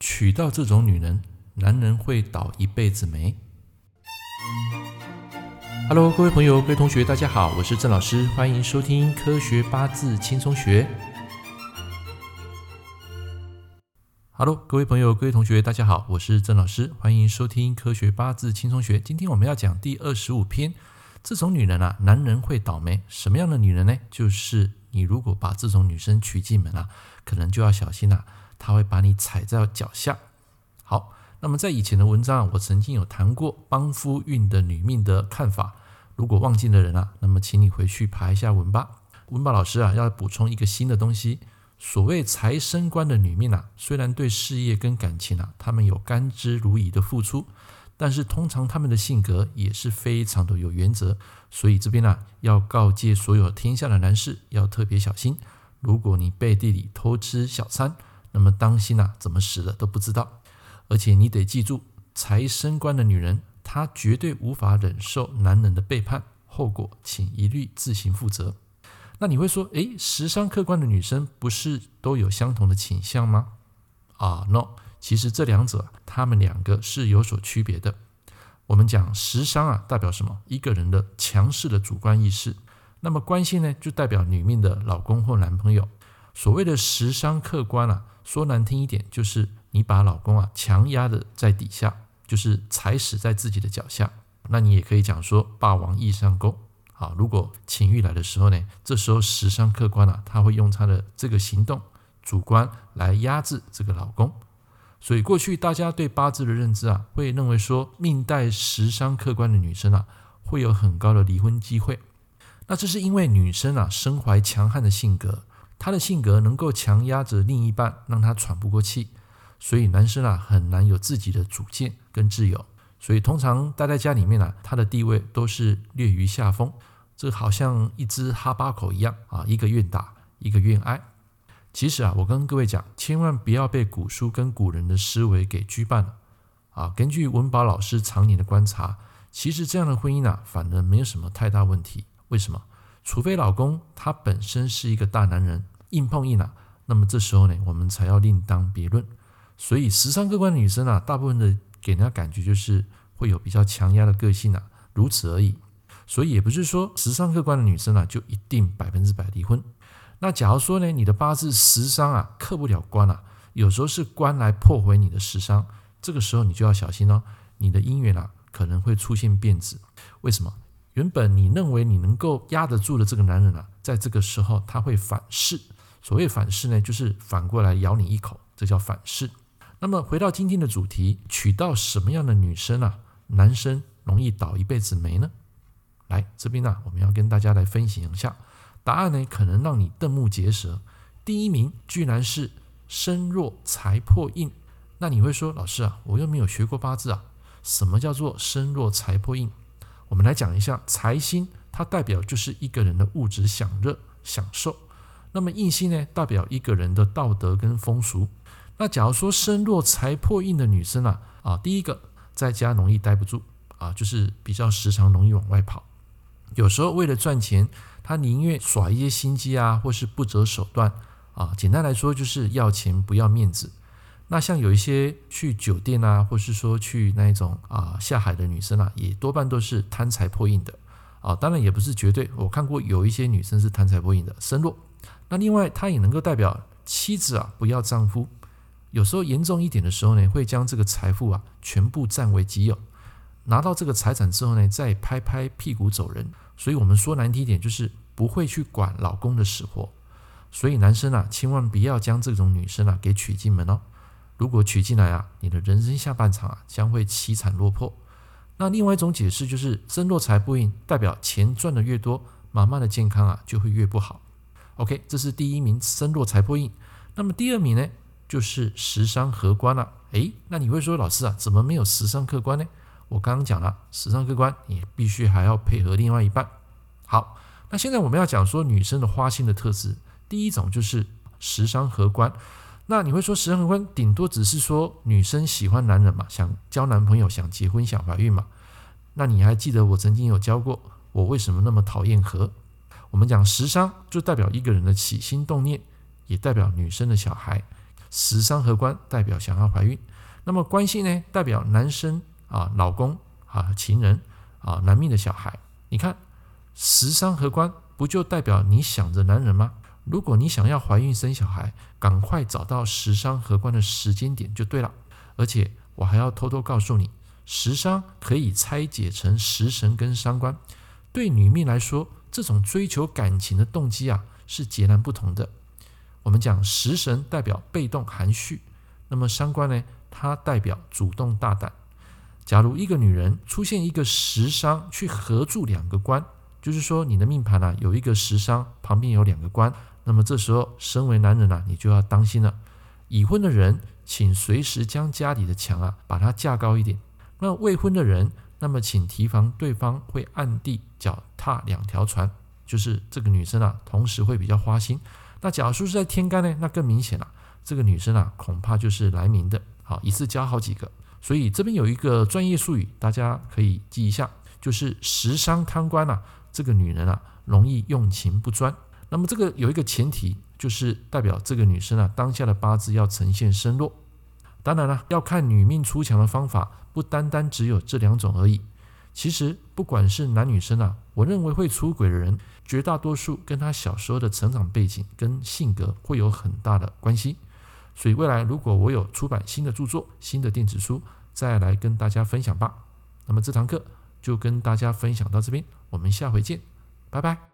娶到这种女人，男人会倒一辈子霉。Hello，各位朋友、各位同学，大家好，我是郑老师，欢迎收听《科学八字轻松学》。Hello，各位朋友、各位同学，大家好，我是郑老师，欢迎收听《科学八字轻松学》。今天我们要讲第二十五篇，这种女人啊，男人会倒霉。什么样的女人呢？就是你如果把这种女生娶进门啊，可能就要小心了。他会把你踩在脚下。好，那么在以前的文章啊，我曾经有谈过帮夫运的女命的看法。如果忘记的人啊，那么请你回去爬一下文吧。文宝老师啊，要补充一个新的东西。所谓财生官的女命啊，虽然对事业跟感情啊，他们有甘之如饴的付出，但是通常他们的性格也是非常的有原则。所以这边呢，要告诫所有天下的男士要特别小心。如果你背地里偷吃小三，那么当心啊，怎么死的都不知道。而且你得记住，财生官的女人，她绝对无法忍受男人的背叛，后果请一律自行负责。那你会说，诶，食伤客观的女生不是都有相同的倾向吗？啊，no，其实这两者，她们两个是有所区别的。我们讲食伤啊，代表什么？一个人的强势的主观意识。那么关系呢，就代表女命的老公或男朋友。所谓的食伤客官啊。说难听一点，就是你把老公啊强压的在底下，就是踩死在自己的脚下。那你也可以讲说霸王硬上弓。好，如果情欲来的时候呢，这时候食伤客官啊，他会用他的这个行动主观来压制这个老公。所以过去大家对八字的认知啊，会认为说命带食伤客官的女生啊，会有很高的离婚机会。那这是因为女生啊身怀强悍的性格。他的性格能够强压着另一半，让他喘不过气，所以男生啊很难有自己的主见跟自由，所以通常待在家里面啊，他的地位都是略于下风，这好像一只哈巴狗一样啊，一个愿打，一个愿挨。其实啊，我跟各位讲，千万不要被古书跟古人的思维给羁绊了啊。根据文宝老师常年的观察，其实这样的婚姻啊，反而没有什么太大问题。为什么？除非老公他本身是一个大男人，硬碰硬啊，那么这时候呢，我们才要另当别论。所以食伤克官的女生啊，大部分的给人家感觉就是会有比较强压的个性啊，如此而已。所以也不是说食伤克官的女生啊，就一定百分之百离婚。那假如说呢，你的八字食伤啊克不了官啊，有时候是官来破坏你的食伤，这个时候你就要小心哦，你的姻缘啊可能会出现变质。为什么？原本你认为你能够压得住的这个男人啊，在这个时候他会反噬。所谓反噬呢，就是反过来咬你一口，这叫反噬。那么回到今天的主题，娶到什么样的女生啊，男生容易倒一辈子霉呢？来这边呢、我们要跟大家来分享一下答案呢，可能让你瞠目结舌。第一名居然是身弱财破印。那你会说，老师啊，我又没有学过八字啊，什么叫做身弱财破印？我们来讲一下，财星它代表就是一个人的物质享乐享受，那么印星呢，代表一个人的道德跟风俗。那假如说身弱财破印的女生啊，啊，第一个在家容易待不住啊，就是比较时常容易往外跑，有时候为了赚钱，她宁愿耍一些心机啊，或是不择手段啊。简单来说，就是要钱不要面子。那像有一些去酒店啊，或是说去那种啊下海的女生啊，也多半都是贪财破印的啊。当然也不是绝对，我看过有一些女生是贪财不淫的，身弱。那另外，她也能够代表妻子啊不要丈夫。有时候严重一点的时候呢，会将这个财富啊全部占为己有，拿到这个财产之后呢，再拍拍屁股走人。所以我们说难听一点，就是不会去管老公的死活。所以男生啊，千万不要将这种女生啊给娶进门哦。如果娶进来啊，你的人生下半场啊将会凄惨落魄。那另外一种解释就是身弱财破印，代表钱赚的越多，妈妈的健康啊就会越不好。OK，这是第一名身弱财破印。那么第二名呢，就是食伤合官了啊。诶，那你会说老师啊，怎么没有食伤克官呢？我刚刚讲了，食伤克官你必须还要配合另外一半。好，那现在我们要讲说女生的花心的特质，第一种就是食伤合官。那你会说食伤合官顶多只是说女生喜欢男人嘛，想交男朋友，想结婚，想怀孕嘛？那你还记得我曾经有教过我为什么那么讨厌和？我们讲食伤就代表一个人的起心动念，也代表女生的小孩。食伤合官代表想要怀孕。那么官星呢，代表男生啊，老公啊，情人啊，男命的小孩。你看食伤合官，不就代表你想着男人吗？如果你想要怀孕生小孩，赶快找到食伤合官的时间点就对了。而且我还要偷偷告诉你，食伤可以拆解成食神跟伤官。对女命来说，这种追求感情的动机啊，是截然不同的。我们讲食神代表被动含蓄，那么伤官呢，它代表主动大胆。假如一个女人出现一个食伤去合住两个官，就是说你的命盘啊有一个食伤，旁边有两个官。那么这时候，身为男人呐、啊，你就要当心了。已婚的人，请随时将家里的墙啊，把它架高一点。那未婚的人，那么请提防对方会暗地脚踏两条船，就是这个女生啊，同时会比较花心。那假如说是在天干呢，那更明显了。这个女生啊，恐怕就是来明的，好，一次交好几个。所以这边有一个专业术语，大家可以记一下，就是食伤贪官啊，这个女人啊，容易用情不专。那么这个有一个前提，就是代表这个女生啊，当下的八字要呈现身弱。当然了，要看女命出墙的方法，不单单只有这两种而已。其实不管是男女生啊，我认为会出轨的人，绝大多数跟他小时候的成长背景跟性格会有很大的关系。所以未来如果我有出版新的著作、新的电子书，再来跟大家分享吧。那么这堂课就跟大家分享到这边，我们下回见，拜拜。